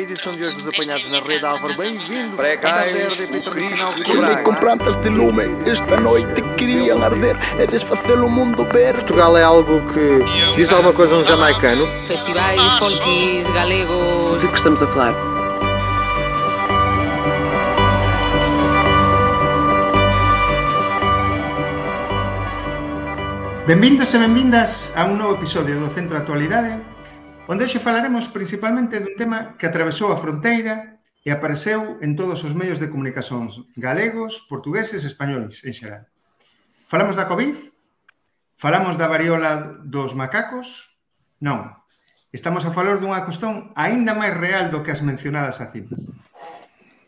Edição de hoje dos apanhados na rede Álvaro, bem-vindo. Precais, de Chilei com plantas de lume. Esta noite queriam arder. É desfacer o mundo verde. Portugal é algo que diz alguma coisa a um jamaicano. festivais folkis galegos. De que estamos a falar? Benvindos e benvindas a un novo episodio do Centro de Actualidade onde hoxe falaremos principalmente dun tema que atravesou a fronteira e apareceu en todos os medios de comunicacións galegos, portugueses e españoles en xeral. Falamos da COVID, falamos da variola dos macacos, non, estamos a falar dunha cuestión aínda máis real do que as mencionadas acima.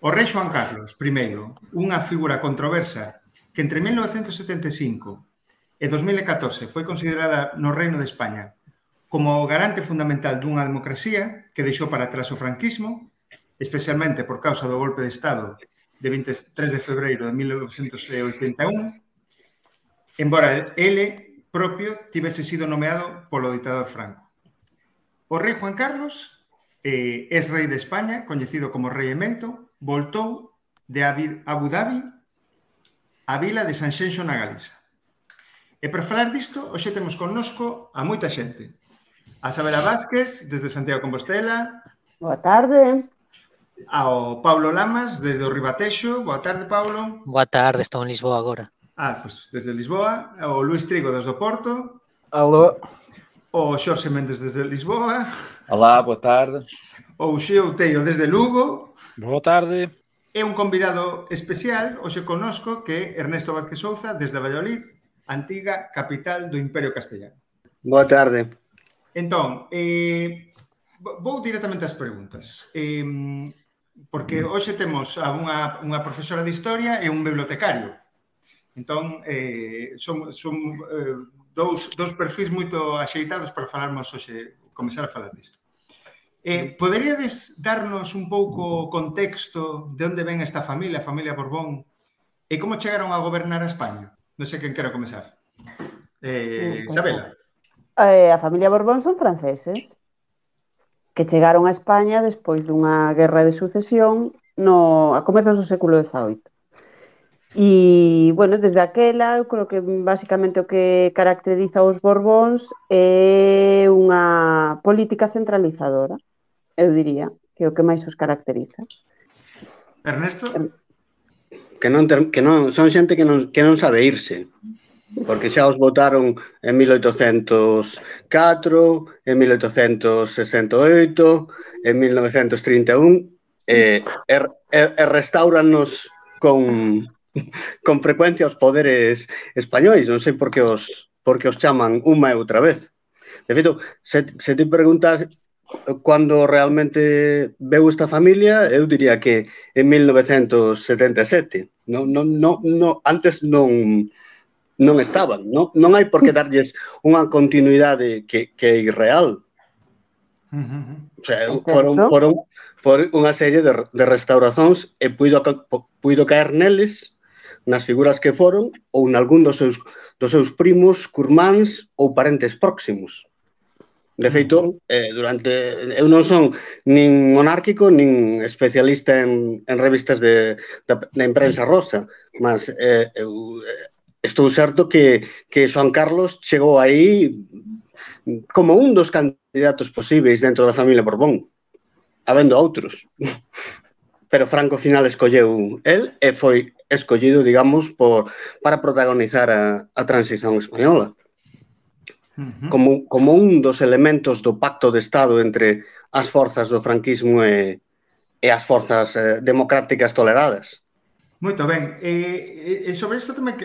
O rei Xoan Carlos, primeiro, unha figura controversa que entre 1975 e 2014 foi considerada no Reino de España como garante fundamental dunha democracia que deixou para atrás o franquismo, especialmente por causa do golpe de Estado de 23 de febreiro de 1981, embora ele propio tivese sido nomeado polo ditador Franco. O rei Juan Carlos, eh, ex rei de España, coñecido como rei emérito, voltou de Abu Dhabi a vila de Sanxenxo na Galiza. E para falar disto, hoxe temos connosco a moita xente, a Sabela Vázquez, desde Santiago Compostela. Boa tarde. Ao Paulo Lamas, desde o Ribatexo. Boa tarde, Paulo. Boa tarde, estou en Lisboa agora. Ah, pois desde Lisboa. O Luis Trigo, desde o Porto. Alô. O Xorxe Mendes, desde Lisboa. Olá, boa tarde. O Xeo Teiro, desde Lugo. Boa tarde. E un convidado especial, hoxe conosco, que é Ernesto Vázquez Souza, desde Valladolid, antiga capital do Imperio Castellano. Boa tarde. Entón, eh, vou directamente ás preguntas. Eh, porque hoxe temos a unha, unha profesora de historia e un bibliotecario. Entón, eh, son, son eh, dous, dous perfis moito axeitados para falarmos hoxe, comenzar a falar disto. Eh, poderíades darnos un pouco o contexto de onde ven esta familia, a familia Borbón, e como chegaron a gobernar a España? Non sei quen quero comenzar. Eh, Isabela eh, a familia Borbón son franceses que chegaron a España despois dunha guerra de sucesión no, a comezos do século XVIII. E, bueno, desde aquela, eu creo que basicamente o que caracteriza os Borbóns é unha política centralizadora, eu diría, que é o que máis os caracteriza. Ernesto? Que non, ter, que non son xente que non, que non sabe irse porque xa os votaron en 1804, en 1868, en 1931, e, e, e restauranos con, con frecuencia os poderes españois, non sei por que os, por que os chaman unha e outra vez. De feito, se, se te preguntas cando realmente veu esta familia, eu diría que en 1977. Non, non, non, non, antes non, non estaban. Non, non hai por que darlles unha continuidade que, que é irreal. O sea, foron, foron, por unha serie de, de restauracións e puido, puido caer neles nas figuras que foron ou nalgún dos seus, dos seus primos, curmáns ou parentes próximos. De feito, eh, durante eu non son nin monárquico nin especialista en, en revistas de, da, da imprensa rosa, mas eh, eu, eh, Estou certo que, que Joan Carlos chegou aí como un dos candidatos posíveis dentro da familia Borbón, habendo outros. Pero Franco final escolleu el e foi escollido, digamos, por para protagonizar a, a transición española. Como, como un dos elementos do pacto de Estado entre as forzas do franquismo e, e as forzas eh, democráticas toleradas. Moito ben. E, e sobre isto tamén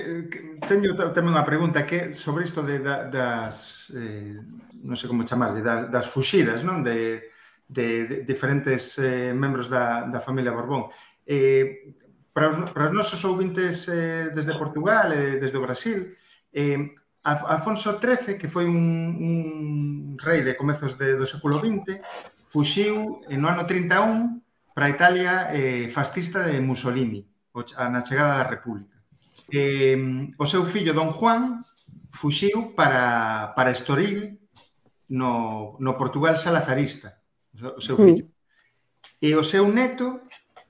teño tamén unha pregunta que sobre isto de, da, das eh, non sei como chamarlle, das, das fuxidas, non, de, de, de diferentes eh, membros da, da familia Borbón. Eh, para os, para os nosos ouvintes eh, desde Portugal e desde o Brasil, eh, Alfonso XIII, que foi un, un rei de comezos de, do século XX, fuxiu no ano 31 para Italia eh, fascista de Mussolini na chegada da República. Eh, o seu fillo Don Juan fuxiu para, para Estoril no, no Portugal salazarista, o seu fillo. E o seu neto,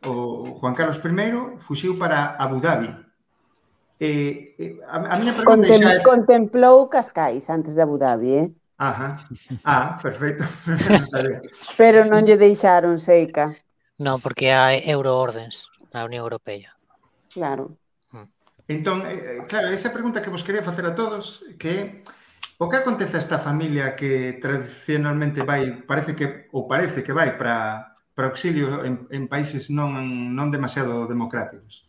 o Juan Carlos I, fuxiu para Abu Dhabi. E, e a, a miña pregunta Contem, xa... Contemplou Cascais antes de Abu Dhabi, eh? Ajá. Ah, perfecto. Pero non lle deixaron seica. Non, porque hai euroordens na Unión Europea. Claro. Mm. Entón, eh, eh, claro, esa pregunta que vos quería facer a todos, que o que acontece a esta familia que tradicionalmente vai, parece que ou parece que vai para para auxilio en, en países non non demasiado democráticos.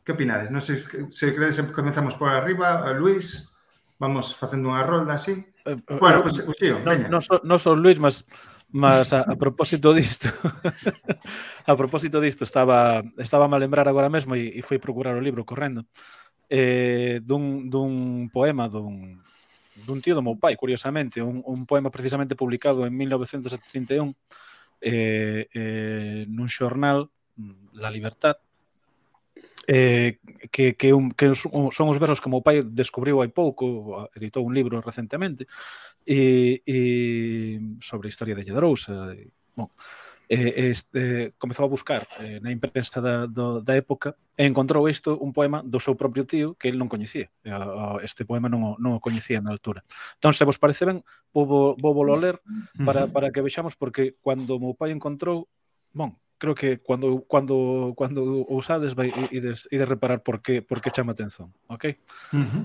Que opinades? Non sei se credes comenzamos por arriba, a Luis, vamos facendo unha rolda así. Eh, eh bueno, pois, pues, tío, no, veña. Non so, no sos Luis, mas Mas a, a propósito disto, a propósito disto, estaba estaba a lembrar agora mesmo e, e fui procurar o libro correndo. Eh, dun, dun poema dun, dun tío do meu pai, curiosamente, un, un poema precisamente publicado en 1971 eh, eh, nun xornal, La Libertad, eh, que, que, un, que son os versos que o meu pai descubriu hai pouco, editou un libro recentemente, e, e sobre a historia de Lledrousa. E, bon, e, este, comezou a buscar eh, na imprensa da, do, da época e encontrou isto un poema do seu propio tío que ele non coñecía. Este poema non o, non o coñecía na altura. Entón, se vos parece ben, vou, vou, vou ler para, para que vexamos, porque cando o meu pai encontrou, bon, creo que cando cando cando o usades vai ides, ides reparar por que por que chama atención, ok? Uh -huh.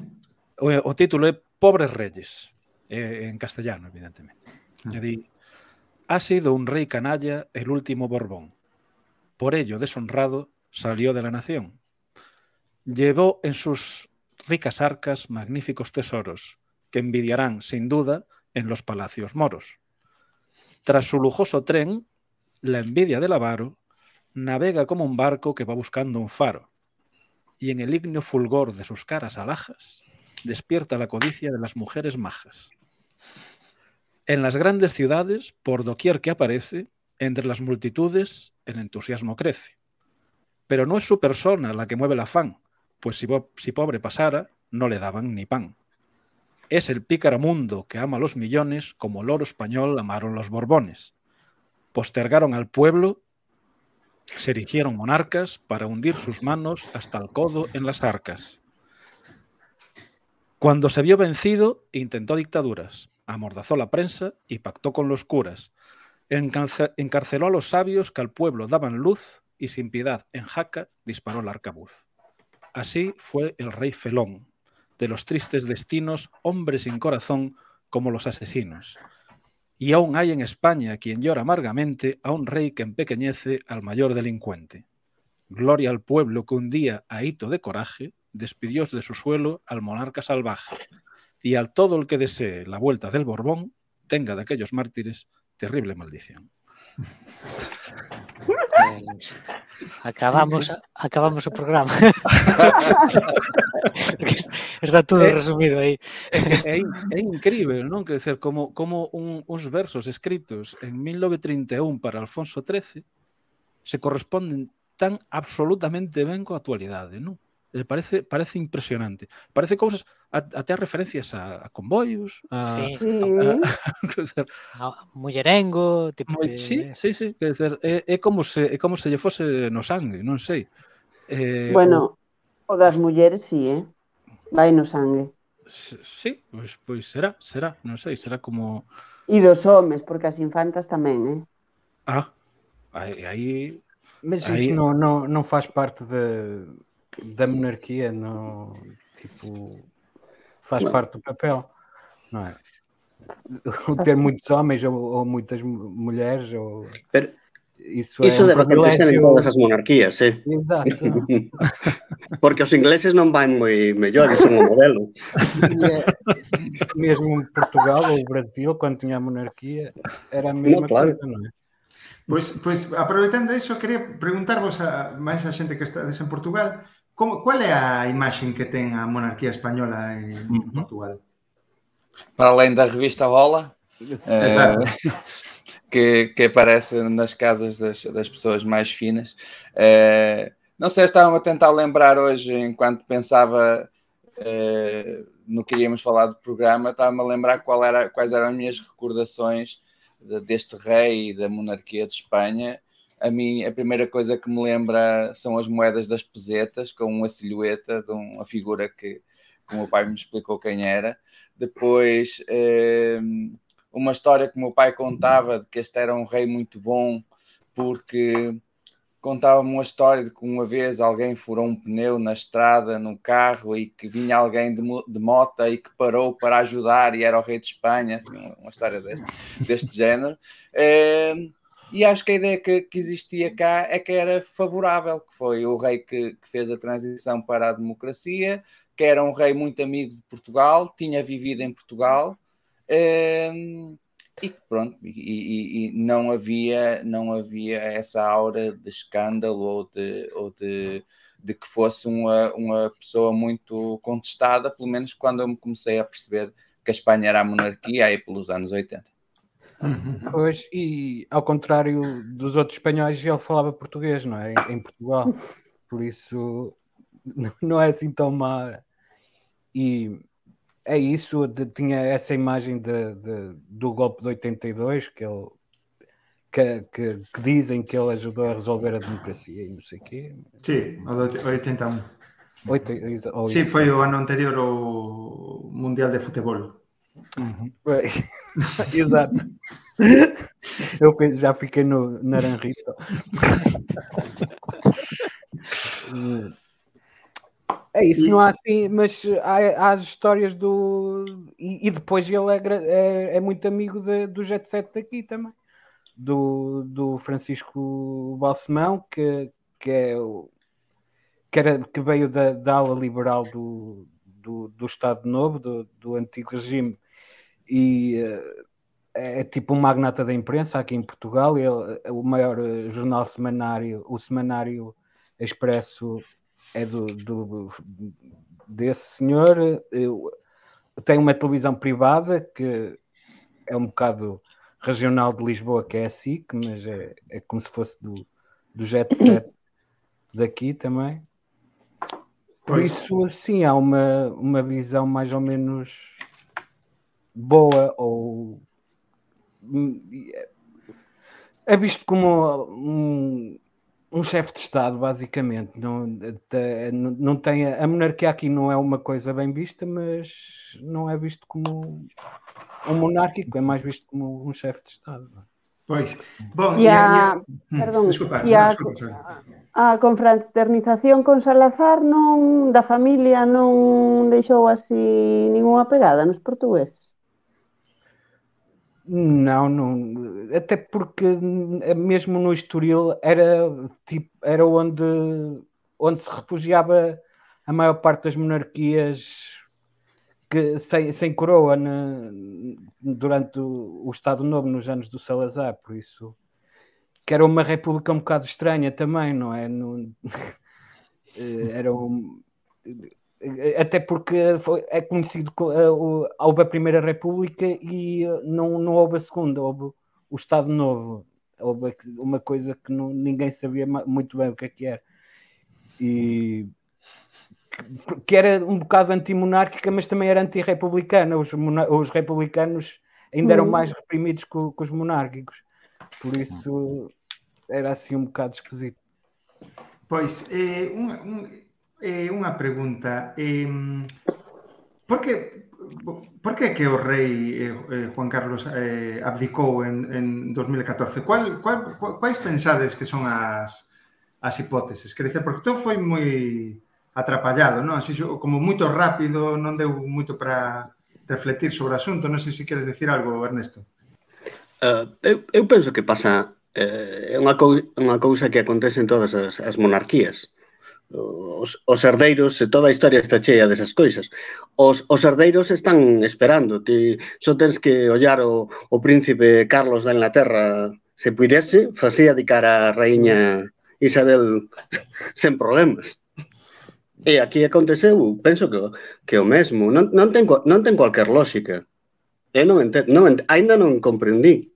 O, o título é Pobres Reyes, eh, en castellano, evidentemente. E di, ha sido un rey canalla el último Borbón. Por ello, deshonrado, salió de la nación. Llevó en sus ricas arcas magníficos tesoros, que envidiarán, sin duda, en los palacios moros. Tras su lujoso tren, la envidia del avaro navega como un barco que va buscando un faro, y en el ignio fulgor de sus caras alhajas despierta la codicia de las mujeres majas. En las grandes ciudades, por doquier que aparece, entre las multitudes el entusiasmo crece. Pero no es su persona la que mueve el afán, pues si, pobre pasara, no le daban ni pan. Es el pícaro mundo que ama a los millones como el oro español amaron los borbones postergaron al pueblo, se erigieron monarcas para hundir sus manos hasta el codo en las arcas. Cuando se vio vencido, intentó dictaduras, amordazó la prensa y pactó con los curas. Encarceló a los sabios que al pueblo daban luz y sin piedad en Jaca disparó el arcabuz. Así fue el rey Felón, de los tristes destinos, hombre sin corazón como los asesinos y aún hay en España quien llora amargamente a un rey que empequeñece al mayor delincuente. Gloria al pueblo que un día, a hito de coraje, despidió de su suelo al monarca salvaje, y al todo el que desee la vuelta del Borbón, tenga de aquellos mártires terrible maldición. Pues, acabamos acabamos o programa. Está todo é, resumido aí. É, é, é incrível, non? Quer dizer, como, como un, uns versos escritos en 1931 para Alfonso XIII se corresponden tan absolutamente ben coa actualidade, non? Eh, parece parece impresionante. Parece cousas até as referencias a, a convoios, a, sí. a, a, a, a mullerengo, tipo moi, de... Sí, sí, sí, quer dizer, é, eh, é eh, como se é como se lle fose no sangue, non sei. Eh, bueno, o, o das mulleres sí, eh. Vai no sangue. Sí, pois, pois será, será, non sei, será como E dos homes, porque as infantas tamén, eh. Ah, aí, aí Mas aí... isso non, non, não faz parte de da monarquia, não, tipo, faz parte do papel, não é? O ter muitos homens ou, ou muitas mu- mulheres, ou, Pero isso, é um debe acontecer en privilégio. todas as monarquías, eh? Exato. Porque os ingleses non van moi mellores son o modelo. É- mesmo em Portugal ou Brasil, quando tinha a monarquia, era a mesma claro. coisa, não é? Pois, pois aproveitando iso, quería preguntarvos a máis a xente que estades en Portugal, como, cual é a imaxen que ten a monarquía española en Ujú. Portugal? Para além da revista Rola, eh, Exato. que, que aparece nas casas das, das pessoas mais finas. Eh, não sei, estava a tentar lembrar hoje, enquanto pensava eh, no que iríamos falar do programa, estava-me a lembrar qual era, quais eram as minhas recordações de- deste rei e da monarquia de Espanha. A mim a primeira coisa que me lembra são as moedas das pesetas, com uma silhueta de uma figura que, que o meu pai me explicou quem era. Depois, eh, uma história que o meu pai contava de que este era um rei muito bom, porque contava-me uma história de que uma vez alguém furou um pneu na estrada, no carro, e que vinha alguém de, de moto e que parou para ajudar e era o rei de Espanha, assim, uma história deste, deste género. Eh, e acho que a ideia que, que, existia cá é que era favorável, que foi o rei que, que, fez a transição para a democracia, que era um rei muito amigo de Portugal, tinha vivido em Portugal, um, e pronto, e, e, e, não havia não havia essa aura de escândalo ou de, ou de, de que fosse uma, uma pessoa muito contestada, pelo menos quando eu me comecei a perceber que a Espanha era a monarquia aí pelos anos 80. Pois, e ao contrário dos outros espanhóis, ele falava português, não é? Em Portugal. Por isso, não é assim tão má. E é isso, de, tinha essa imagem de, de, do golpe de 82, que ele que, que, que, dizem que ele ajudou a resolver a democracia e não sei o quê. Sim, o de 81. Oito, ou Sim, foi o ano anterior ao Mundial de Futebol. Uhum. Exato. Eu já fiquei no Naranjito. É isso, não há assim, mas há, há as histórias do. E, e depois ele é, é, é, muito amigo de, do Jet Set daqui também, do, do Francisco Balsemão, que, que é o. Que, era, que veio da, da ala liberal do, do, do Estado Novo, do, do antigo regime, e uh, é tipo um magnata da imprensa aqui em Portugal. Ele, o maior eh, jornal semanário, o Semanário Expresso, é do, do desse senhor. Eu, tem uma televisão privada que é um bocado regional de Lisboa, que é a SIC, mas é, é como se fosse do, do Jet Set daqui também. Por isso, sim, há uma, uma visão mais ou menos boa ou é visto como um, um chefe de Estado, basicamente. Não, não tem, a monarquia aqui não é uma coisa bem vista, mas não é visto como um monárquico, é mais visto como um chefe de Estado. Pois, bom, e a, a, perdón, desculpa, e a, desculpa, a confraternización con Salazar non da familia non deixou así ningunha pegada nos portugueses. Não, não, até porque mesmo no Estoril era tipo era onde onde se refugiava a maior parte das monarquias que sem, sem coroa durante o, o, Estado Novo nos anos do Salazar, por isso que era uma república um bocado estranha também, não é? No, eh, era um, até porque foi, é conhecido uh, houve a Primeira República e uh, não, não houve a Segunda, houve o Estado Novo, houve uma coisa que não, ninguém sabia muito bem o que é que era. E que era um bocado antimonárquica, mas também era antirrepublicana. Os, os republicanos ainda eram hum. mais reprimidos que, que os monárquicos, por isso era assim um bocado esquisito. Pois, é, um, um eh, unha pregunta. Eh, por que por que que o rei eh, eh, Juan Carlos eh, abdicou en, en 2014? Cual, cual, quais pensades que son as, as hipóteses? Quer dizer, porque todo foi moi atrapallado, non? Así como moito rápido, non deu moito para refletir sobre o asunto. Non sei se queres decir algo, Ernesto. Uh, eu, eu penso que pasa eh, é eh, unha, cou unha cousa que acontece en todas as, as monarquías. Os, os herdeiros, toda a historia está cheia desas coisas. Os, os herdeiros están esperando, que só tens que ollar o, o príncipe Carlos da Inglaterra se puidese, facía de cara a raíña Isabel sen problemas. E aquí aconteceu, penso que, que o mesmo. Non, non, ten, non ten cualquier lógica. Eu non entendo, non ente, ainda non comprendí.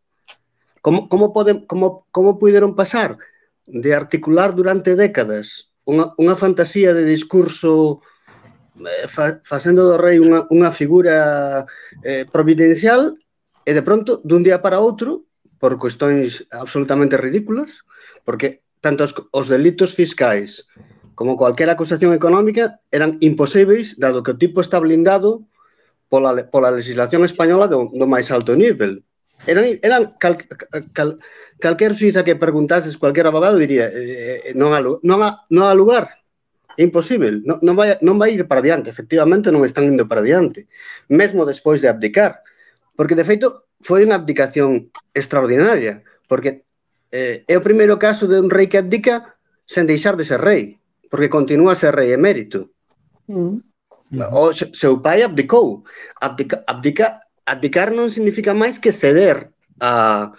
Como, como, pode, como, como puideron pasar de articular durante décadas unha, unha fantasía de discurso eh, fa, facendo do rei unha, unha figura eh, providencial e de pronto, dun día para outro, por cuestións absolutamente ridículas, porque tanto os, os delitos fiscais como cualquier acusación económica eran imposíveis, dado que o tipo está blindado pola, pola legislación española do, do máis alto nivel eran, eran cal, cal, calquer suiza que preguntases cualquier abogado diría eh, eh, eh non, há, non, há, non há lugar. É imposible, non, non, vai, non vai ir para diante efectivamente non están indo para diante mesmo despois de abdicar. Porque de feito foi unha abdicación extraordinaria porque eh, é o primeiro caso de un rei que abdica sen deixar de ser rei porque continúa a ser rei emérito. Mm. o seu pai abdicou. Abdica, abdica abdicar non significa máis que ceder a,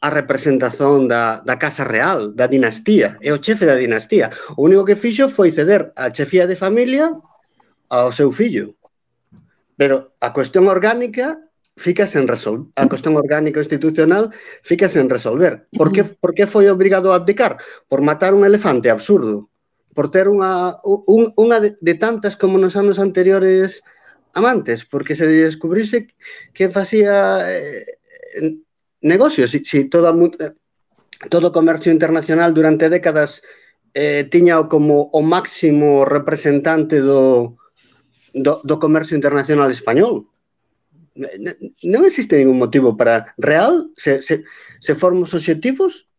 a representación da, da Casa Real, da dinastía, é o chefe da dinastía. O único que fixo foi ceder a chefía de familia ao seu fillo. Pero a cuestión orgánica fica sen resolver. A cuestión orgánica institucional fica sen resolver. Por que, por que foi obrigado a abdicar? Por matar un elefante absurdo. Por ter unha, un, unha de, de tantas como nos anos anteriores amantes, porque se descubrise que facía eh, negocios, si, si toda, todo o comercio internacional durante décadas eh, tiña como o máximo representante do, do, do comercio internacional español. Non existe ningún motivo para real, se, se, se formos objetivos,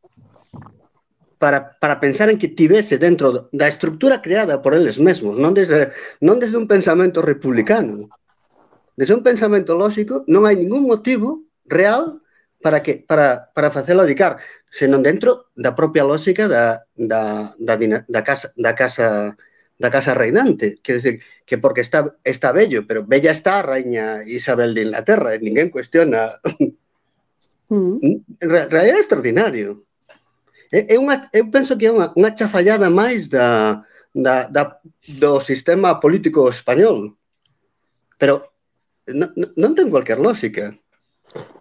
para, para pensar en que tivese dentro da estructura creada por eles mesmos, non desde, non desde un pensamento republicano. Desde un pensamento lógico non hai ningún motivo real para que para, para facelo adicar, senón dentro da propia lógica da, da, da, da, casa, da casa da casa reinante. Quer dizer, que porque está, está bello, pero bella está a reina Isabel de Inglaterra, e ninguén cuestiona. Mm. En realidad é extraordinario. É, é unha, eu penso que é unha, unha chafallada máis da, da, da, do sistema político español. Pero non, non ten cualquier lógica.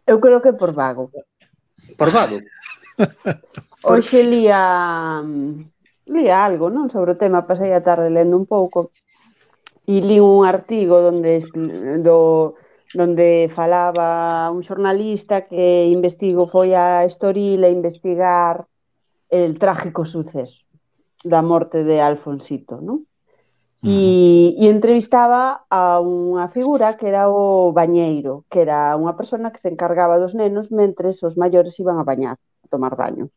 Eu creo que por vago. Por vago. Hoxe lía lía algo, non, sobre o tema, pasei a tarde lendo un pouco e li un artigo donde do donde falaba un xornalista que investigo, foi a Estoril a investigar el trágico suceso da morte de Alfonsito, non? E, e entrevistaba a unha figura que era o bañeiro, que era unha persona que se encargaba dos nenos mentres os maiores iban a bañar, a tomar baño.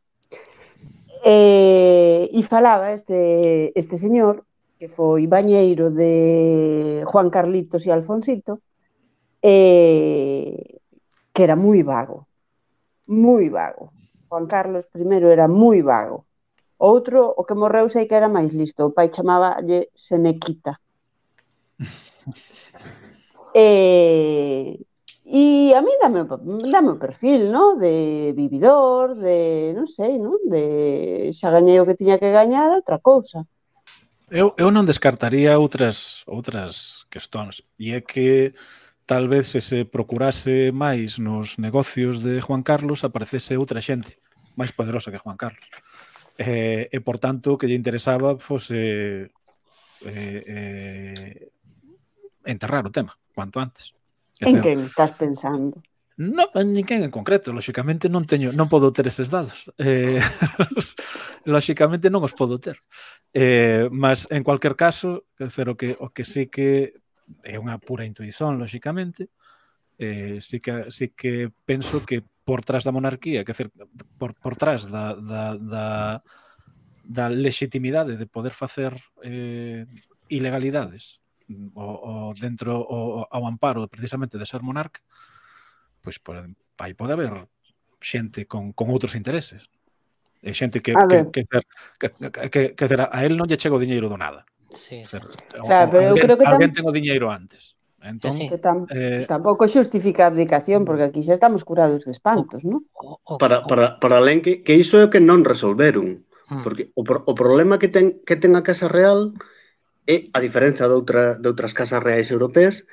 E, e falaba este, este señor, que foi bañeiro de Juan Carlitos e Alfonsito, e, que era moi vago, moi vago. Juan Carlos I era moi vago. Outro, o que morreu sei que era máis listo, o pai chamaballe Senequita. e, e eh, a mí dame, dame o perfil, no? De vividor, de, non sei, non? De xa gañei o que tiña que gañar, outra cousa. Eu, eu non descartaría outras outras questóns. E é que tal vez se se procurase máis nos negocios de Juan Carlos aparecese outra xente máis poderosa que Juan Carlos. Eh, e, por tanto, que lle interesaba pues, eh, eh, eh, enterrar o tema, cuanto antes. Que en quen estás pensando? No, ninguén en concreto, lóxicamente non teño, non podo ter eses dados. Eh, lóxicamente non os podo ter. Eh, mas en cualquier caso, o que o que sí que é unha pura intuición, lóxicamente, eh, sí que sí que penso que por trás da monarquía, que decir, por, por trás da, da, da, da legitimidade de poder facer eh, ilegalidades o, o dentro o, ao amparo precisamente de ser monarca, pois pode, aí pode haber xente con, con outros intereses. E xente que, que, que, que, que, que, que, a él non lle chega o diñeiro do nada. Sí. O, claro, o, pero alguén, eu creo que alguén ten o diñeiro antes. Entón, sí. tam, eh, tampouco xustifica a abdicación mm. porque aquí xa estamos curados de espantos, non? Para, para, para alén que, que iso é o que non resolveron porque o, o problema que ten, que ten a Casa Real é a diferenza de, outra, de outras casas reais europeas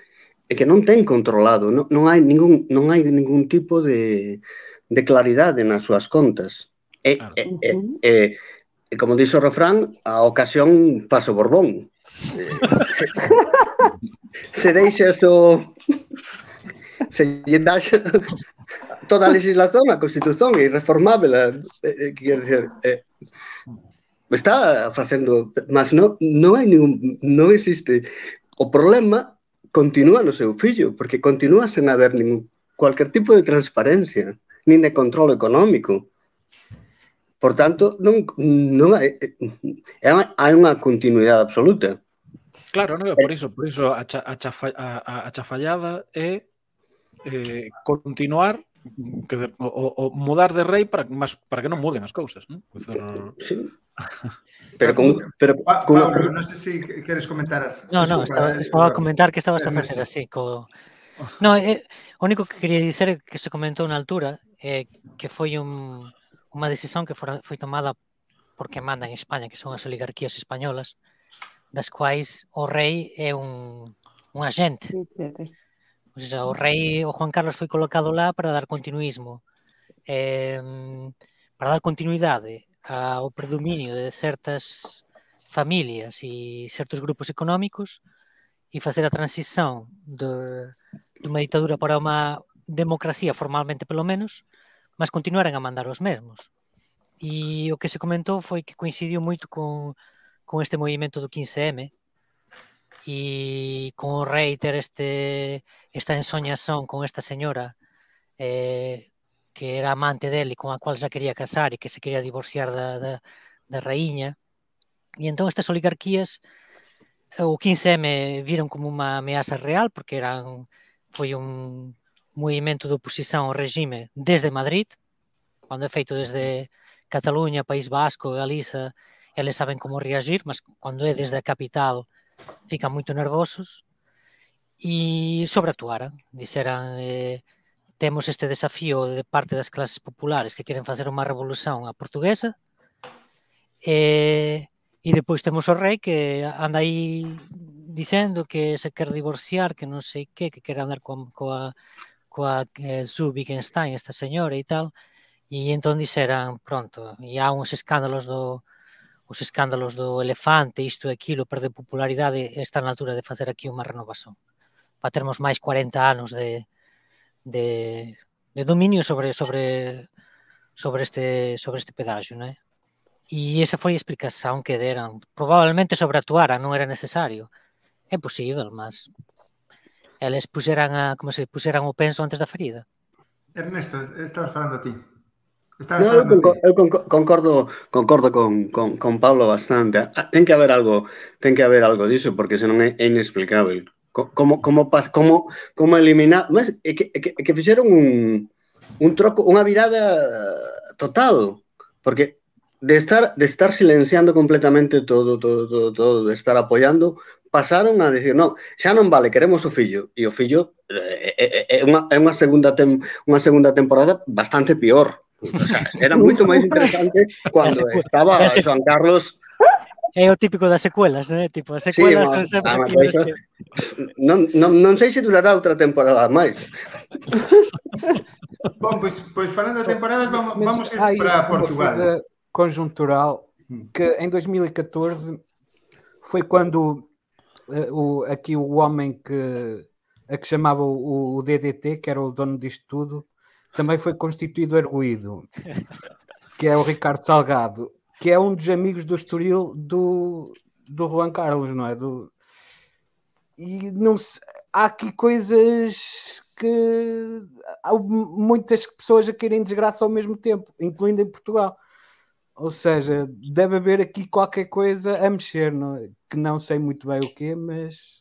é que non ten controlado, non, non hai ningún non hai ningún tipo de, de claridade nas súas contas. É, claro. é, é, é, é, como dixo o refrán, a ocasión paso Borbón. se deixas o se lle das toda a legislación, a Constitución é irreformável, eh, quer dizer, eh, eh está facendo, mas non non hai ningún non existe o problema continúa no seu fillo, porque continúa sen haber ningún cualquier tipo de transparencia, nin de control económico. Por tanto, non, non hai, eh, hai unha continuidade absoluta. Claro, non, eh, por iso, por iso a, cha, a, chafa, a, a chafallada é eh, continuar que, o, o mudar de rei para mas, para que non muden as cousas, non? Dizer, sí. pero con pero pa, con Pablo, non sei sé si se queres comentar. No, no, estaba, estaba a eh, comentar que estabas a facer así co No, eh, o único que quería dizer é que se comentou na altura eh, que foi un, unha decisión que fora, foi tomada porque mandan en España, que son as oligarquías españolas, das quais o rei é un, un agente. O sea, o rei, o Juan Carlos foi colocado lá para dar continuismo, eh, para dar continuidade ao predominio de certas familias e certos grupos económicos e facer a transición de, de unha ditadura para unha democracia formalmente pelo menos, mas continuaran a mandar os mesmos. E o que se comentou foi que coincidiu moito con, con este movimento do 15M e con o rei ter este, esta ensoñación con esta señora eh, que era amante dele con a cual xa quería casar e que se quería divorciar da, da, da. E entón estas oligarquías o 15M viron como unha ameaza real porque eran foi un movimento de oposición ao regime desde Madrid, cando é feito desde Cataluña, País Vasco, Galiza, eles saben como reagir, mas cando é desde a capital fican moito nervosos. E sobreatuaran, dixeran eh, temos este desafío de parte das clases populares que queren facer unha revolución a portuguesa e, e depois temos o rei que anda aí dicendo que se quer divorciar, que non sei que, que quer andar coa, coa, coa eh, Sue Wittgenstein, esta señora e tal, e entón dixeran, pronto, e há uns escándalos do os escándalos do elefante, isto e aquilo, perde popularidade, está na altura de facer aquí unha renovación. Para termos máis 40 anos de, de, de dominio sobre sobre sobre este sobre este pedaxo, non é? E esa foi a explicación que deran. Probablemente sobreatuara, non era necesario. É posible, mas eles puseran a, como se puseran o penso antes da ferida. Ernesto, estás falando a ti. Estaba no, eu, concordo, eu concordo, concordo con, con, con Pablo bastante. Ah, ten que haber algo, ten que haber algo diso porque senón é inexplicável. Como como como como eliminar, mas é que, é que, é que fixeron un un troco, unha virada total, porque de estar de estar silenciando completamente todo todo todo, todo de estar apoiando pasaron a decir, no, xa non vale, queremos o fillo. E o fillo é, é, é, unha, é unha segunda tem, unha segunda temporada bastante peor Era moito máis interesante cando secu- estaba a secu- Joan Carlos É o típico das secuelas, non é? Tipo, as Sí, secuelas ma- son sempre ah, piores que... non, non, non sei se durará outra temporada máis. Bom, pois, pois falando de temporadas, vamos, Mas vamos ir aí para uma Portugal. coisa conjuntural que em 2014 foi quando eh, o, aqui o homem que a que chamava o, o DDT, que era o dono disto tudo, também foi constituído arguído, que é o Ricardo Salgado, que é um dos amigos do Estoril do, do Juan Carlos, não é? Do, e não se- há aqui coisas que há muitas pessoas a querem desgraça ao mesmo tempo, incluindo em Portugal. Ou seja, deve haver aqui qualquer coisa a mexer, não é? que não sei muito bem o quê, mas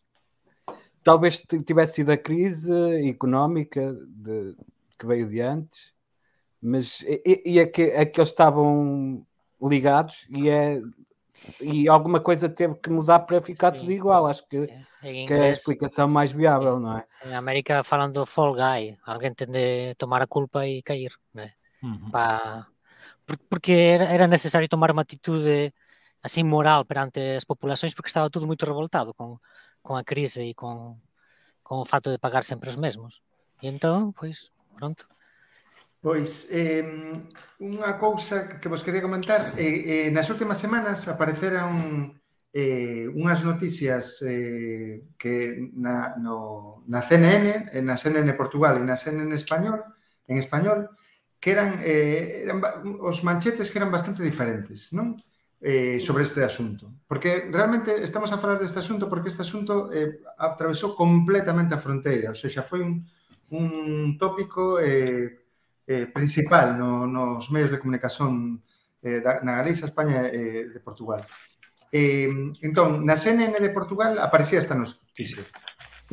talvez tivesse sido a crise económica de- que veio de antes, mas e, e- é que, é que eles estavam ligados e é e alguma coisa teve que mudar para ficar Sim. tudo igual. Acho que, En que é a explicação mais viável, não é? en América falan do fall guy, alguén ten de tomar a culpa e cair, non é? Ujú. Pa... por- Porque era, necesario tomar unha atitude así moral perante as populacións porque estaba todo moito revoltado con, con a crise e con, con o fato de pagar sempre os mesmos. E entón, pois, pronto. Pois, eh, unha cousa que vos quería comentar, eh, eh, nas últimas semanas apareceron eh, unhas noticias eh, que na, no, na CNN, na CNN Portugal e na CNN Español, en español, que eran, eh, eran os manchetes que eran bastante diferentes, non? Eh, sobre este asunto. Porque realmente estamos a falar deste asunto porque este asunto eh, atravesou completamente a fronteira, ou seja, foi un, un tópico eh, eh, principal no, nos medios de comunicación eh, da, na Galiza, España e eh, de Portugal. Eh, entón, na CNN de Portugal aparecía esta noticia.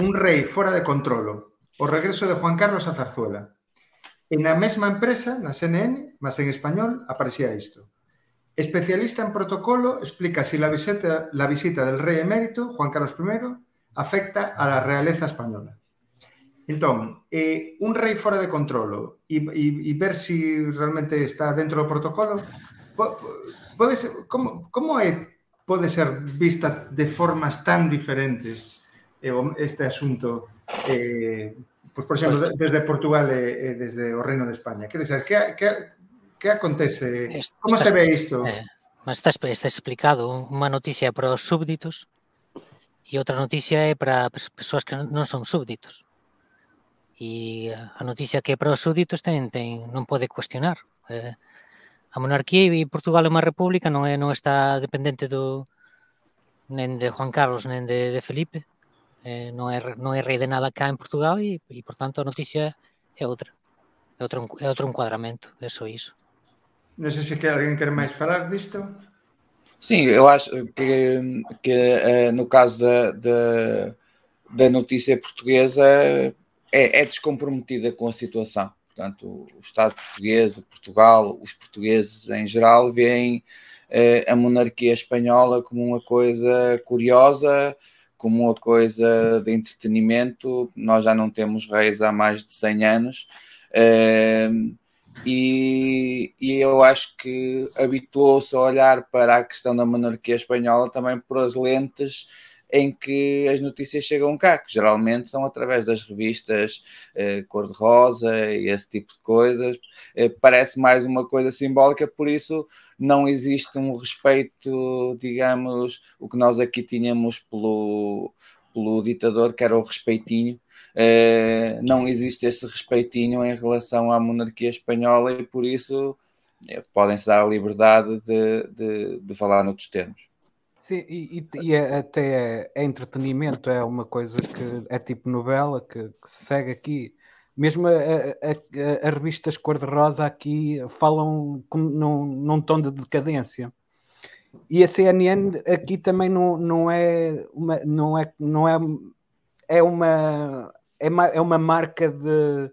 Un rei fora de controlo, o regreso de Juan Carlos a Zarzuela. E na mesma empresa, na CNN, mas en español, aparecía isto. Especialista en protocolo explica si la visita, la visita del rei emérito, Juan Carlos I, afecta a la realeza española. Entón, eh, un rei fora de controlo e, e, e ver se si realmente está dentro do protocolo, po, po, pode ser, como, como é pode ser vista de formas tan diferentes eh, este asunto eh, pues, por exemplo, desde Portugal e, e desde o Reino de España. Quer dizer, que, que, que acontece? Como se ve isto? Eh, está, está explicado unha noticia para os súbditos e outra noticia é para persoas que non son súbditos. E eh, a noticia que para os súditos ten, ten non pode cuestionar. Eh, a monarquía e Portugal é unha república, non é non está dependente do nen de Juan Carlos, nen de, de Felipe. Eh, non é non é rei de nada cá en Portugal e, e por tanto a noticia é outra. É outro é outro encuadramento, é só iso. Non sei se que alguén quer máis falar disto. Sim, eu acho que, que eh, no caso da, da, da notícia portuguesa é, é descomprometida com a situação. Portanto, o Estado português, o Portugal, os portugueses em geral veem eh, a monarquia espanhola como uma coisa curiosa, como uma coisa de entretenimento. Nós já não temos reis há mais de 100 anos. Eh, e, e eu acho que habituou-se a olhar para a questão da monarquia espanhola também por as lentes em que as notícias chegam cá, que geralmente são através das revistas eh, cor-de-rosa e esse tipo de coisas. Eh, parece mais uma coisa simbólica, por isso não existe um respeito, digamos, o que nós aqui tínhamos pelo, pelo ditador, que era o respeitinho. Eh, não existe esse respeitinho em relação à monarquia espanhola e por isso eh, podem-se dar a liberdade de, de, de falar noutros termos. Sim, e, e- é- até é entretenimento, é uma coisa que é tipo novela que, que se segue aqui. Mesmo a, a, a- a revistas cor-de-rosa aqui falam com, num, num tom de decadência. E a CNN aqui também não, não é uma, não é, não é, é uma é uma, é uma marca de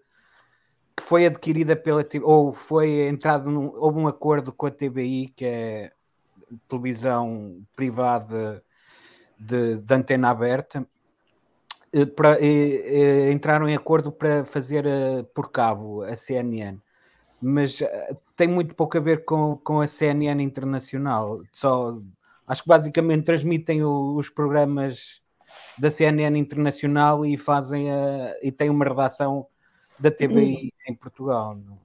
que foi adquirida pela ou foi entrado num, houve um acordo com a TBI que é televisão privada de, de antena aberta eh, para, eh, eh, entraram em acordo para fazer eh, por cabo a CNN mas eh, tem muito pouco a ver com, com a CNN internacional. Só acho que basicamente transmitem o- os programas da CNN internacional e fazem a, e têm uma redação da TBI em Portugal. Não?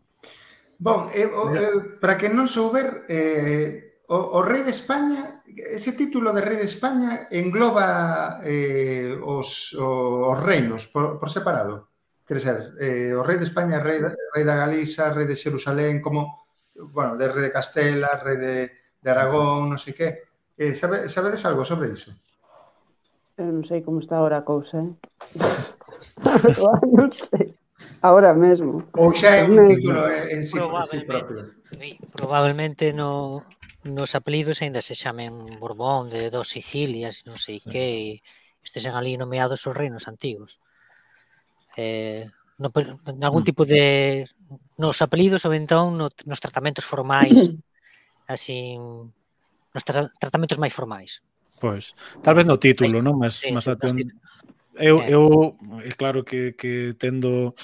Eh, o, eh, para quen non souber, eh, O, o Rei de España, ese título de Rei de España engloba eh, os, o, os reinos por, por separado. Quer dizer, eh, o Rei de España, Rei, Rei da Galiza, Rei de Xerusalén, como, bueno, de Rei de Castela, Rei de, de Aragón, non sei que. Eh, sabe, sabedes algo sobre iso? Eu non sei como está ahora a cousa, eh? non sei. Agora mesmo. Ou xa é un título en sí, en sí propio. Sí, probablemente no nos apelidos aínda se chamen Borbón, de dos Sicilias, non sei sí. que, e estesen ali nomeados os reinos antigos. Eh, no, en algún mm. tipo de nos apelidos ou entón no, nos tratamentos formais así nos tra tratamentos máis formais. Pois, tal vez no título, non? Mas, sí, mas sí, ten... eu, eh. eu é claro que, que tendo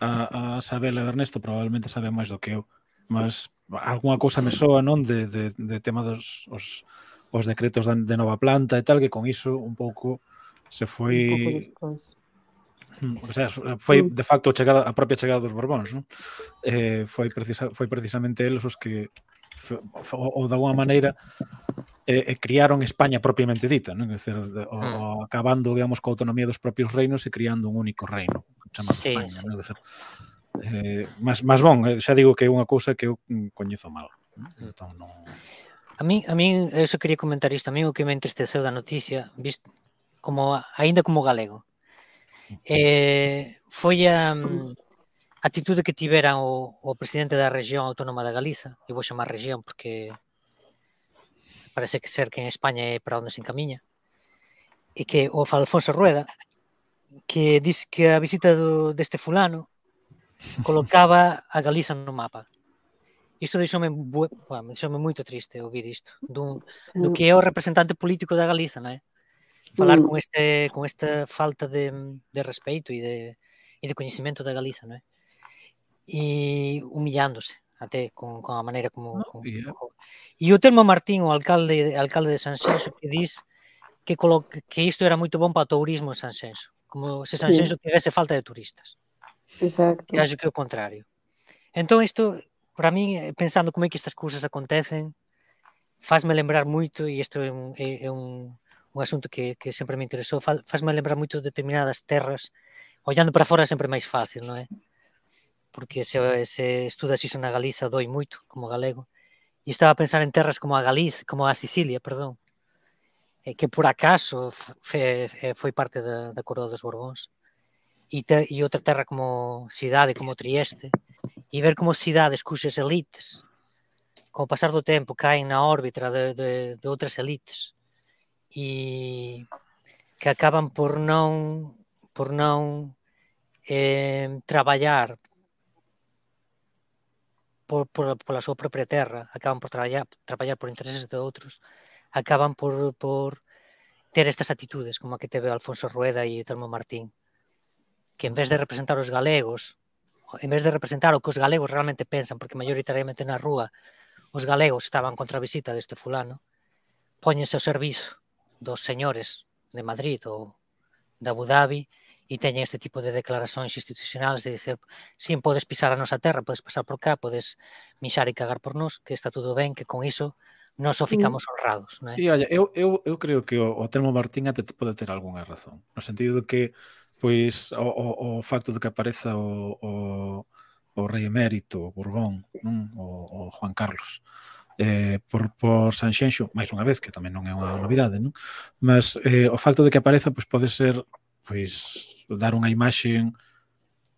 a, a Sabela Ernesto probablemente sabe máis do que eu, mas algunha cousa me soa, non, de, de, de tema dos os, os decretos de, de nova planta e tal, que con iso un pouco se foi un pouco hmm, o sea, foi de facto chegada a propia chegada dos Borbóns, non? Eh, foi precisa, foi precisamente eles os que ou de alguma maneira eh, eh, criaron España propiamente dita, non? É dizer, o, hmm. o acabando, digamos, coa autonomía dos propios reinos e criando un único reino, chamado sí, España, sí. non? É dizer, Eh, mas, mas bon, eh, xa digo que é unha cousa que eu mm, coñezo mal. Mm. Entón, non... A mí, a mí, eu só quería comentar isto, a mí o que me entristeceu da noticia, visto, como, aínda como galego, eh, foi a, a atitude que tiveran o, o presidente da región autónoma da Galiza, e vou chamar región porque parece que ser que en España é para onde se encamiña, e que o Alfonso Rueda, que diz que a visita do, deste fulano colocaba a Galiza no mapa. Isto deixoume, bueno, deixoume muito triste ouvir isto, dun, do que é o representante político da Galiza, non é? Falar mm. con este con esta falta de, de respeito e de, e de coñecemento da Galiza, non é? E humillándose até con, con a maneira como, no, como, yeah. como E o Telmo Martín, o alcalde alcalde de Sanxenxo, que diz que colo, que isto era moito bon para o tourismo en Sanxenxo, como se Sanxenxo sí. tivese falta de turistas. Exacto. E acho que é o contrario. Entón isto, para min, eh, pensando como é que estas cousas acontecen, fazme lembrar moito, e isto é un, é, é un, un asunto que, que sempre me interesou, fazme lembrar moito determinadas terras, ollando para fora é sempre máis fácil, non é? Porque se, se estudas iso na Galiza doi moito, como galego, e estaba a pensar en terras como a Galiz, como a Sicilia, perdón, eh, que por acaso fe, eh, foi parte da, da Coroa dos Borbóns e, te, e outra terra como cidade, como Trieste, e ver como cidades cuxas elites, co o pasar do tempo, caen na órbita de, de, de outras elites e que acaban por non por non eh, traballar por, por, pola súa propia terra, acaban por traballar, traballar por intereses de outros, acaban por, por ter estas actitudes, como a que teve Alfonso Rueda e Telmo Martín que en vez de representar os galegos, en vez de representar o que os galegos realmente pensan, porque maioritariamente na rúa os galegos estaban contra a visita deste fulano, póñense ao servizo dos señores de Madrid ou de Abu Dhabi e teñen este tipo de declaracións institucionales de dizer, sin podes pisar a nosa terra, podes pasar por cá, podes mixar e cagar por nós, que está tudo ben, que con iso non só ficamos mm. honrados. Non é? E, olha, eu, eu, eu creo que o, o Telmo Martín até pode ter algunha razón, no sentido de que pois o, o, o facto de que apareza o, o, o rei emérito, o Borbón, non? O, o Juan Carlos eh, por, por Sanxenxo, máis unha vez, que tamén non é unha novidade, non? Mas eh, o facto de que apareza pois, pode ser pois, dar unha imaxe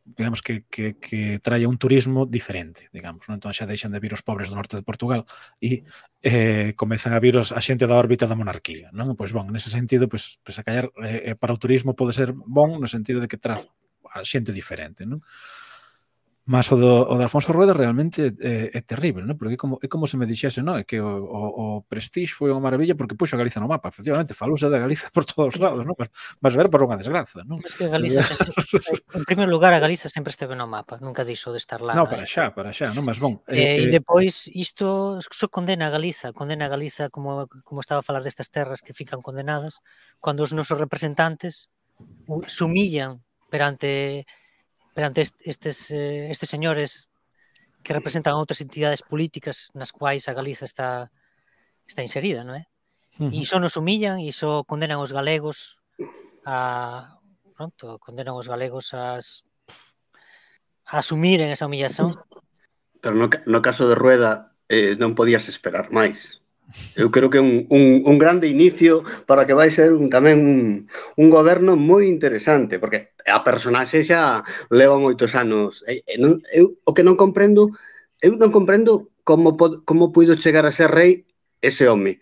digamos que, que, que traia un turismo diferente, digamos, non? Entón xa deixan de vir os pobres do norte de Portugal e eh, comezan a vir os, a xente da órbita da monarquía, non? Pois bon, nese sentido, pois, pois a callar eh, eh, para o turismo pode ser bon no sentido de que traz a xente diferente, non? Mas o, do, o de Alfonso Rueda realmente é, é terrible, non? Porque é como, é como se me dixese, non? É que o, o, o Prestige foi unha maravilla porque puxo a Galiza no mapa. Efectivamente, falouse da Galiza por todos os lados, non? Mas, mas ver por unha desgraza, non? Es que Galiza, se, en primer lugar, a Galiza sempre esteve no mapa. Nunca deixou de estar lá. Non, para xa, para xa, non? Mas bon. Eh, eh, e eh, depois, isto só condena a Galiza. Condena a Galiza, como, como estaba a falar destas terras que fican condenadas, cando os nosos representantes sumillan perante perante estes, eh, estes señores que representan outras entidades políticas nas cuais a Galiza está está inserida, non é? Uh -huh. E iso nos humillan, e iso condenan os galegos a pronto, condenan os galegos a, a asumiren esa humillación. Pero no, no caso de Rueda eh, non podías esperar máis. Eu creo que é un, un, un grande inicio para que vai ser un, tamén un, un goberno moi interesante, porque a personaxe xa leva moitos anos. E, e non, eu, o que non comprendo, eu non comprendo como, pod, como puido chegar a ser rei ese home.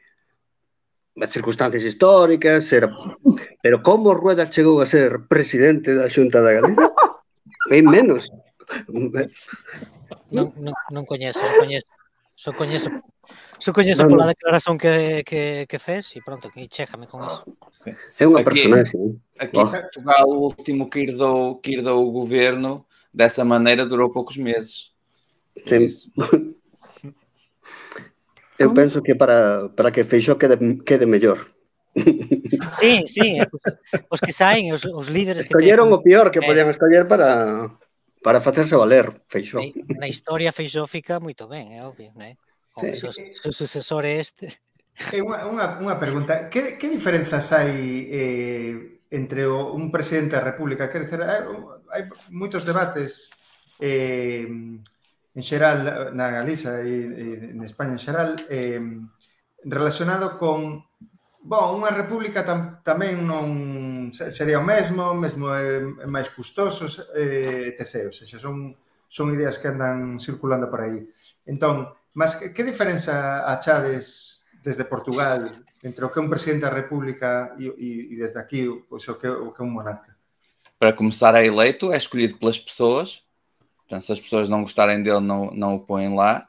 As circunstancias históricas, era... pero como Rueda chegou a ser presidente da Xunta da Galicia? Ben menos. Non, non, non coñezo, coñezo só coñezo só coñezo pola non. declaración que, que, que fez e pronto, que chéjame con iso. É unha Aquí- personaxe. eh. Aqui em Portugal, o último que herdou, que herdou o governo dessa maneira durou poucos meses. Sim. isso. Eu penso que para, para que Feixó quede, quede mellor. Sí, sí, eh, os, que saen, os, os líderes que Escolleron o peor que eh, podían escoller para, para facerse valer, Feixó. na historia feixófica moito ben, é obvio, né? Como sí. seu eh, sucesor é este. Eh, é unha, unha, unha pregunta. Que, que diferenzas hai eh, entre o, un presidente da República? Quer dizer, hai, hai moitos debates eh, en xeral na Galiza e, e en España en xeral eh, relacionado con Bon, unha república tam, tamén non sería o mesmo, mesmo é, é máis custoso, eh, etc. Ou seja, son, son ideas que andan circulando por aí. Entón, Mas que diferenza achades desde Portugal entre o que é un presidente da República e, e, e desde aquí pois, o, que, o que é un monarca? Para começar, é eleito, é escolhido pelas pessoas. Portanto, se as pessoas não gostarem dele, não, não o põem lá.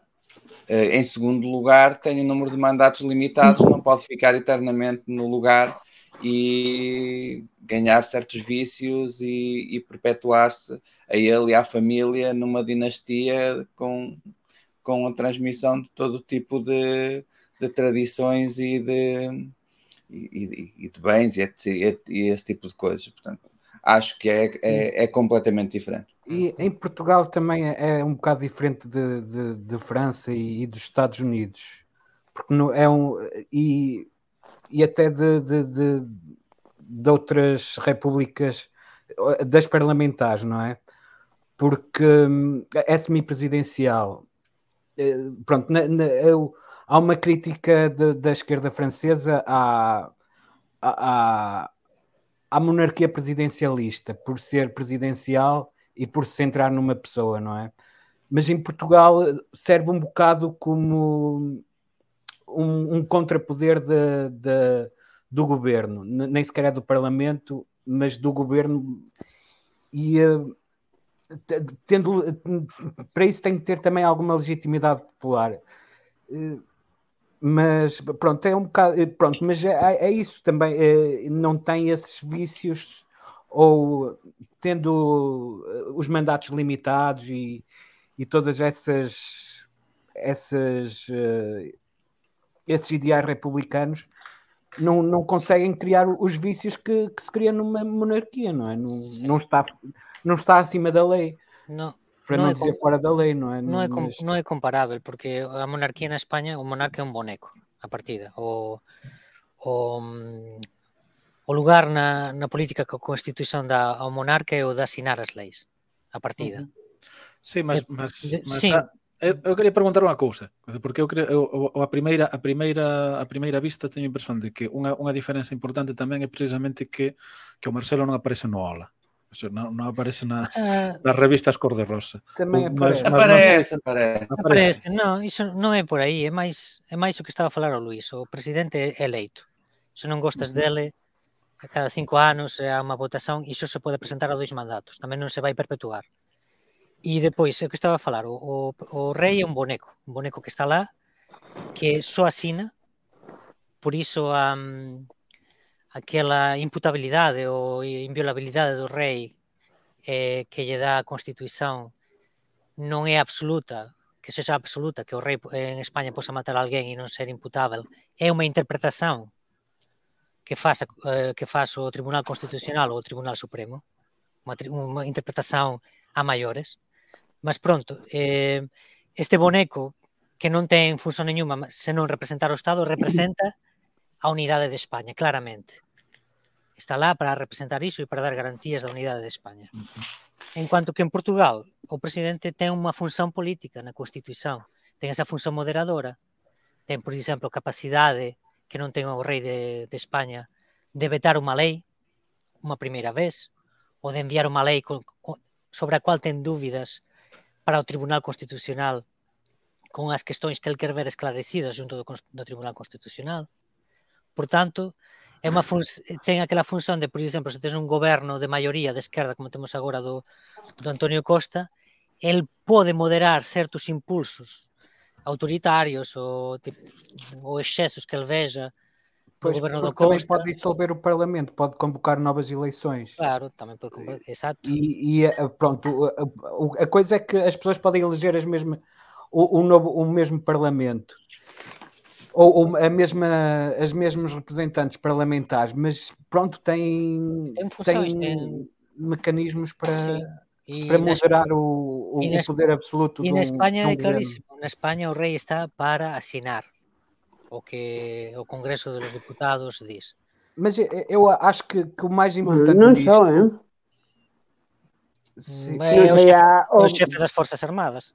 Eh, em segundo lugar, tem um número de mandatos limitados, não pode ficar eternamente no lugar e ganhar certos vícios e, e perpetuar-se a ele e à família numa dinastia com com a transmissão de todo tipo de, de tradições e de, e, e de bens e, e, e, esse tipo de coisas. Portanto, acho que é, é, é, completamente diferente. E em Portugal também é, é um bocado diferente de, de, de França e, dos Estados Unidos, porque no, é um e, e até de, de, de, de outras repúblicas das parlamentares, não é? Porque hum, é semipresidencial, eh, pronto, na, na, eu, há uma crítica de, da esquerda francesa à, à, à monarquia presidencialista, por ser presidencial e por se centrar numa pessoa, não é? Mas em Portugal eh, serve um bocado como um, um contrapoder de, de, do governo, nem sequer é do Parlamento, mas do governo. E uh, tendo, para isso tem que ter também alguma legitimidade popular. Eh, mas pronto, é um bocado. Eh, pronto, mas é, é isso também. É, não tem esses vícios ou tendo os mandatos limitados e, e todas essas. essas esses ideais republicanos não, não conseguem criar os vícios que, que se cria numa monarquia, não é? Não, não está não está acima da lei. Não. Para não, não é dizer fora da lei, não é? Não, não é, com, não é comparável, porque a monarquía na España, o monarca é un boneco, a partida. O, o, o lugar na, na política que a Constitución dá ao monarca é o de assinar as leis, a partida. Sí, mas, eh, mas, mas sí. A, eu, eu quería perguntar unha cousa, porque eu creo eu, a primeira a primeira a primeira vista teño a impresión de que unha, unha diferenza importante tamén é precisamente que que o Marcelo non aparece no aula Eso non, non aparece nas, nas revistas cor de rosa. Tamén mas, aparece. Mas, aparece, mas, aparece, aparece. aparece. Non, iso non é por aí, é máis é máis o que estaba a falar o Luís, o presidente é eleito. Se non gostas uh -huh. dele, cada cinco anos é unha votación, iso se pode presentar a dois mandatos, tamén non se vai perpetuar. E depois, é o que estaba a falar, o, o, o rei é un boneco, un boneco que está lá, que só asina, por iso a... Um, aquela imputabilidade ou inviolabilidade do rei eh, que lle dá a constituição non é absoluta, que seja absoluta, que o rei en España possa matar alguén e non ser imputável, é unha interpretación que faz, eh, que faz o Tribunal Constitucional ou o Tribunal Supremo, unha, unha interpretación a maiores. Mas pronto, eh, este boneco que non ten función nenhuma se não representar o Estado, representa a unidade de España, claramente. está lá para representar iso e para dar garantías da unidade de España. Uh. En cuanto que en Portugal o presidente ten unha función política na Constitución, ten esa función moderadora, ten, por exemplo, capacidade que non ten o rei de, de España de vetar unha lei unha primeira vez ou de enviar unha lei con, con, sobre a cual ten dúbidas para o Tribunal Constitucional con as questões que el quer ver esclarecidas junto do, do Tribunal Constitucional. Portanto, é uma ten aquela função de, por exemplo, se tens um governo de maioria de esquerda, como temos agora do, do Costa, ele pode moderar certos impulsos autoritários ou, tipo, ou que ele veja o governo do Costa. Também pode dissolver o Parlamento, pode convocar novas eleições. Claro, também pode convocar, eh, exato. E, e eh, pronto, a, eh, a, coisa é que as pessoas podem eleger as mesmas, o, o, novo, o mesmo Parlamento ou, ou a mesma, as mesmos representantes parlamentares, mas pronto, têm, tem mecanismos para, e para moderar o, o na, poder absoluto. E na Espanha é na Espanha o rei está para assinar o que o Congresso dos Deputados diz. Mas eu acho que, que o mais hum, importante. Não só, hein? Sim. É, o, chefe, é o chefe das Forças Armadas.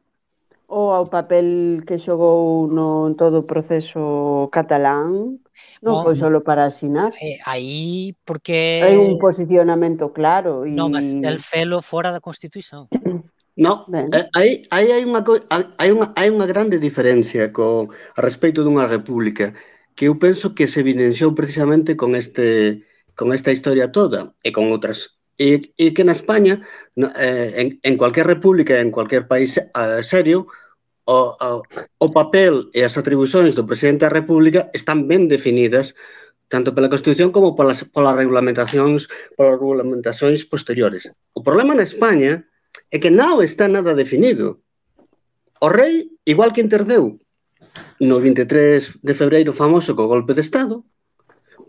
ou ao papel que xogou no todo o proceso catalán, non foi solo para asinar. Eh, aí porque hai un posicionamento claro e Non, mas el felo fora da Constitución. No, ben. Eh, aí, aí hai unha, hai unha, hai unha grande diferencia co, a respeito dunha república que eu penso que se evidenciou precisamente con este con esta historia toda e con outras E, e que na España, eh, en, en cualquier república, en cualquier país eh, serio, o, o, o papel e as atribucións do Presidente da República están ben definidas tanto pola Constitución como polas, polas regulamentacións polas regulamentacións posteriores. O problema na España é que non está nada definido. O rei, igual que interveu no 23 de febreiro famoso co golpe de Estado,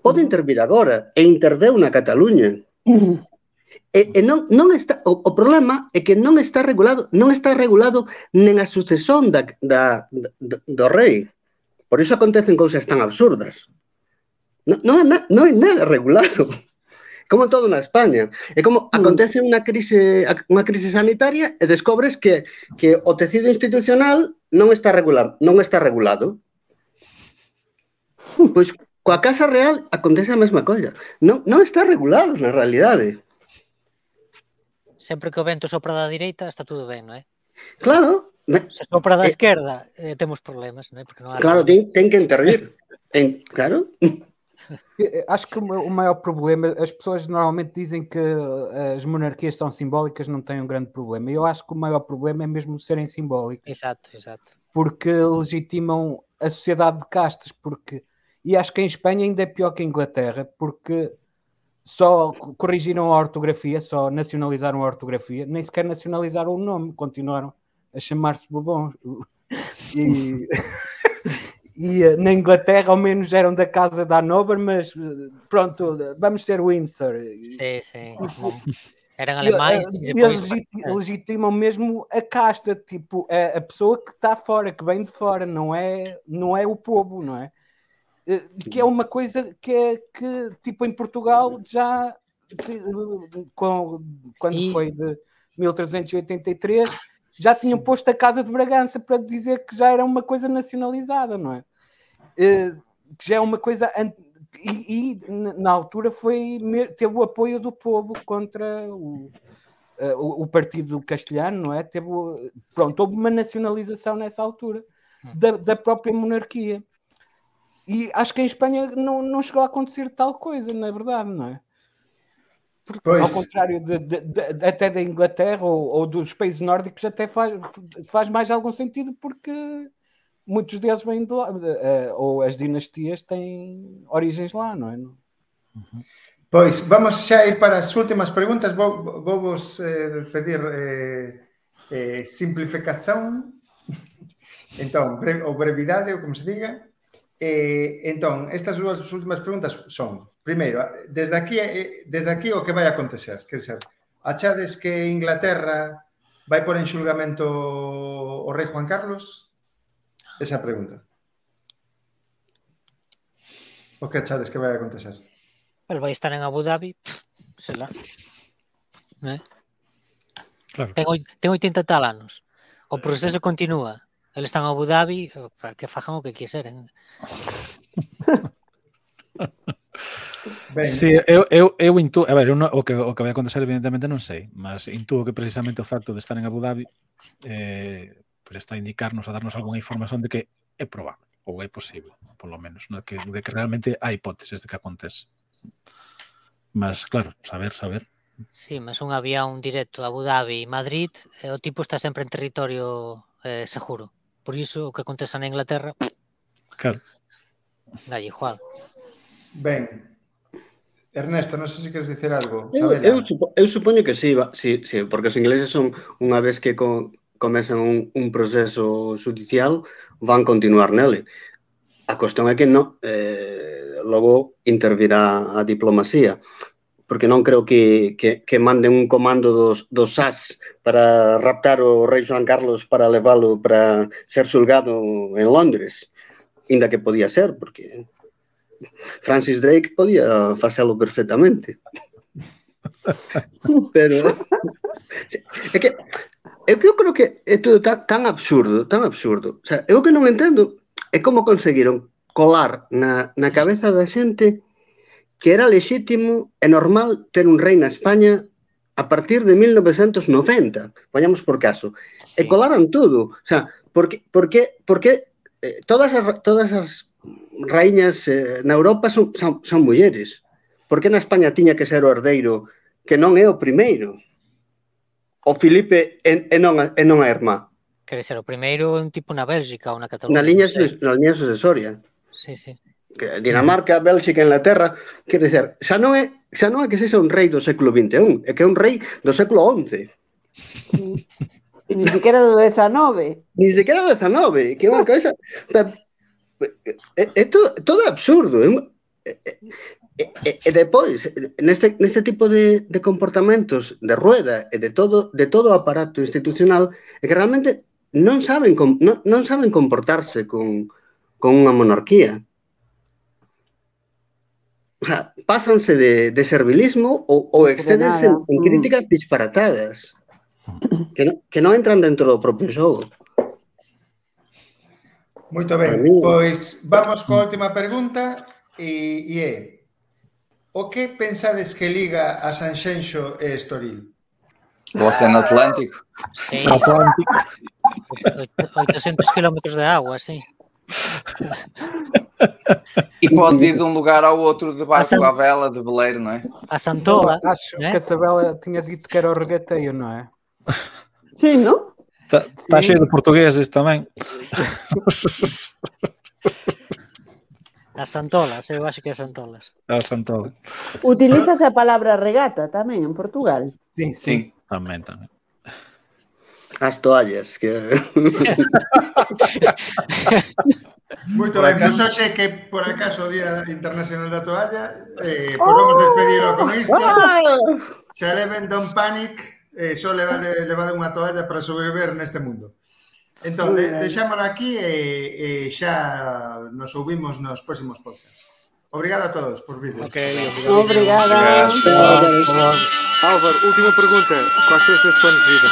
pode intervir agora e interveu na Cataluña. E, e non, non está, o, o problema é que non está regulado, non está regulado nen a sucesión da, da, da, do rei. Por iso acontecen cousas tan absurdas. Non, non, non é nada regulado. Como todo na España. É como mm. acontece unha crise, unha crise sanitaria e descobres que, que o tecido institucional non está regular, non está regulado. Pois coa Casa Real acontece a mesma colla. Non, non está regulado na realidade. Sempre que o vento sopra da direita está tudo ben, non é? Claro, Se sopra da Eh, esquerda eh, temos problemas, non é? Porque non hai claro, ten, ten que intervir. En, claro, Acho que o ma- o maior problema, as pessoas normalmente dizem que eh, as monarquias são simbólicas, não têm um grande problema. Eu acho que o maior problema é mesmo serem simbólicas, Exato, exato. porque legitimam a sociedade de castas, porque e acho que em Espanha ainda é pior que em Inglaterra, porque só co- corrigiram a ortografia, só nacionalizaram a ortografia, nem sequer nacionalizaram o nome, continuaram a chamar-se Bourbon. E, e eh, na Inglaterra, ao menos, eram da casa da Hanover, mas eh, pronto, vamos ser Windsor. Sí, sí. Eran E, alemães eh, e e depois... eles legiti- legitimam mesmo a casta, tipo, a, a pessoa que está fora, que vem de fora, não é, não é o povo, não é? Eh, Que é uma coisa que, é, que tipo, em Portugal já, com- quando E- foi de 1383, já tinham posto a Casa de Bragança para dizer que já era uma coisa nacionalizada, não é? Eh, que já é uma coisa. E, e, na- altura foi, teve o apoio do povo contra o, eh, o, o partido castelhano, não é? Teve, pronto, houve uma nacionalização nessa altura da, da própria monarquia. E acho que em Espanha não, não chegou a acontecer tal coisa, na verdade, não é? Ao Pois, contrário de, de- de- até da Inglaterra ou, ou dos países nórdicos, até faz, faz mais algum sentido porque muitos deles vêm de lá, eh, ou as dinastias têm origens lá, não é? pois vamos xa ir para as últimas preguntas. Vou, vou vos eh, pedir eh, eh, simplificación. Entón, bre, ou brevidade, ou como se diga. Eh, entón, estas dúas últimas preguntas son, primeiro, desde aquí eh, desde aquí o que vai acontecer? Quer dizer, achades que Inglaterra vai por en xulgamento o rei Juan Carlos? Esa pregunta. O que achades que vai acontecer? El vai estar en Abu Dhabi, sei lá. Eh? Claro. Ten, ten 80 tal anos. O proceso continúa. El están a Abu Dhabi, que fajan o que quiseren. Ben. Sí, eu, eu, eu intuo, a ver, eu no, o, que, o que vai acontecer evidentemente non sei, mas intuo que precisamente o facto de estar en Abu Dhabi eh, pues está a indicarnos, a darnos algunha información de que é probable, ou é posible, polo menos, no? que, de que realmente hai hipóteses de que acontece. Mas, claro, saber, saber. Sí, mas un avión directo a Abu Dhabi e Madrid, eh, o tipo está sempre en territorio eh, seguro. Por iso o que acontece na Inglaterra? Claro. Dalle igual Ben Ernesto, non sei se queres dicir algo. Sabela. eu, eu, supo, eu supoño que sí, va, sí, sí Porque os ingleses son unha vez que co, comezan un, un proceso judicial Van continuar nele. A cuestión é que non eh, Logo intervirá a diplomacia porque non creo que, que, que manden un comando dos, dos SAS para raptar o rei Joan Carlos para leválo para ser xulgado en Londres. Inda que podía ser, porque Francis Drake podía facelo perfectamente. Pero eh, é que é que eu creo que é todo tan, tan absurdo, tan absurdo. O sea, eu que non entendo é como conseguiron colar na, na cabeza da xente que era lexítimo e normal ter un rei na España a partir de 1990, poñamos por caso. Sí. E colaron todo, o sea, porque porque porque eh, todas as, todas as raíñas eh, na Europa son, son son mulleres. Por que na España tiña que ser o herdeiro que non é o primeiro? O Filipe e, e non a, e non a irmá. Quere ser o primeiro un tipo na Bélgica ou na Cataluña. Na liña, na liña sucesoria. Sí, sí. Dinamarca, Bélxica, Inglaterra, quer dizer, xa non é xa non é que sexa un rei do século XXI, é que é un rei do século XI. Ni siquiera do XIX. Ni siquiera do XIX, que é unha cousa... É, é todo, todo absurdo. É, é, e, e depois, neste, neste tipo de, de comportamentos de rueda e de todo de todo o aparato institucional, é que realmente non saben com, non, non saben comportarse con, con unha monarquía o sea, pásanse de, de servilismo ou, ou excedense en, en mm. críticas disparatadas mm. que, no, que non entran dentro do propio xogo. Moito ben, pois vamos coa última pregunta e, e é o que pensades que liga a Sanxenxo e Estoril? O Océano Atlántico. Sí. Atlántico. 800 kilómetros de agua, sí. E podes ir de um lugar ao outro debaixo San... da vela de veleiro, não é? A Santola. Acho né? que essa vela tinha dito que era o regateio, não é? Sim, não? Está tá cheio de portugueses também. As Santolas, eu acho que as Santolas. As Santolas. Utilizase a palabra regata tamén en Portugal. Sí, sí. Tamén, tamén. As toallas que... Moito ben, pois hoxe que por acaso o Día Internacional da Toalla eh, podemos despedirlo con isto xa leven Don Panic eh, só levade, levade unha toalla para sobreviver neste mundo. Entón, de, deixámoslo aquí e, eh, e eh, xa nos ouvimos nos próximos podcasts. Obrigado a todos por vir. Ok, obrigado. Obrigada. Álvaro, última pergunta. Quais são os seus planos de vida?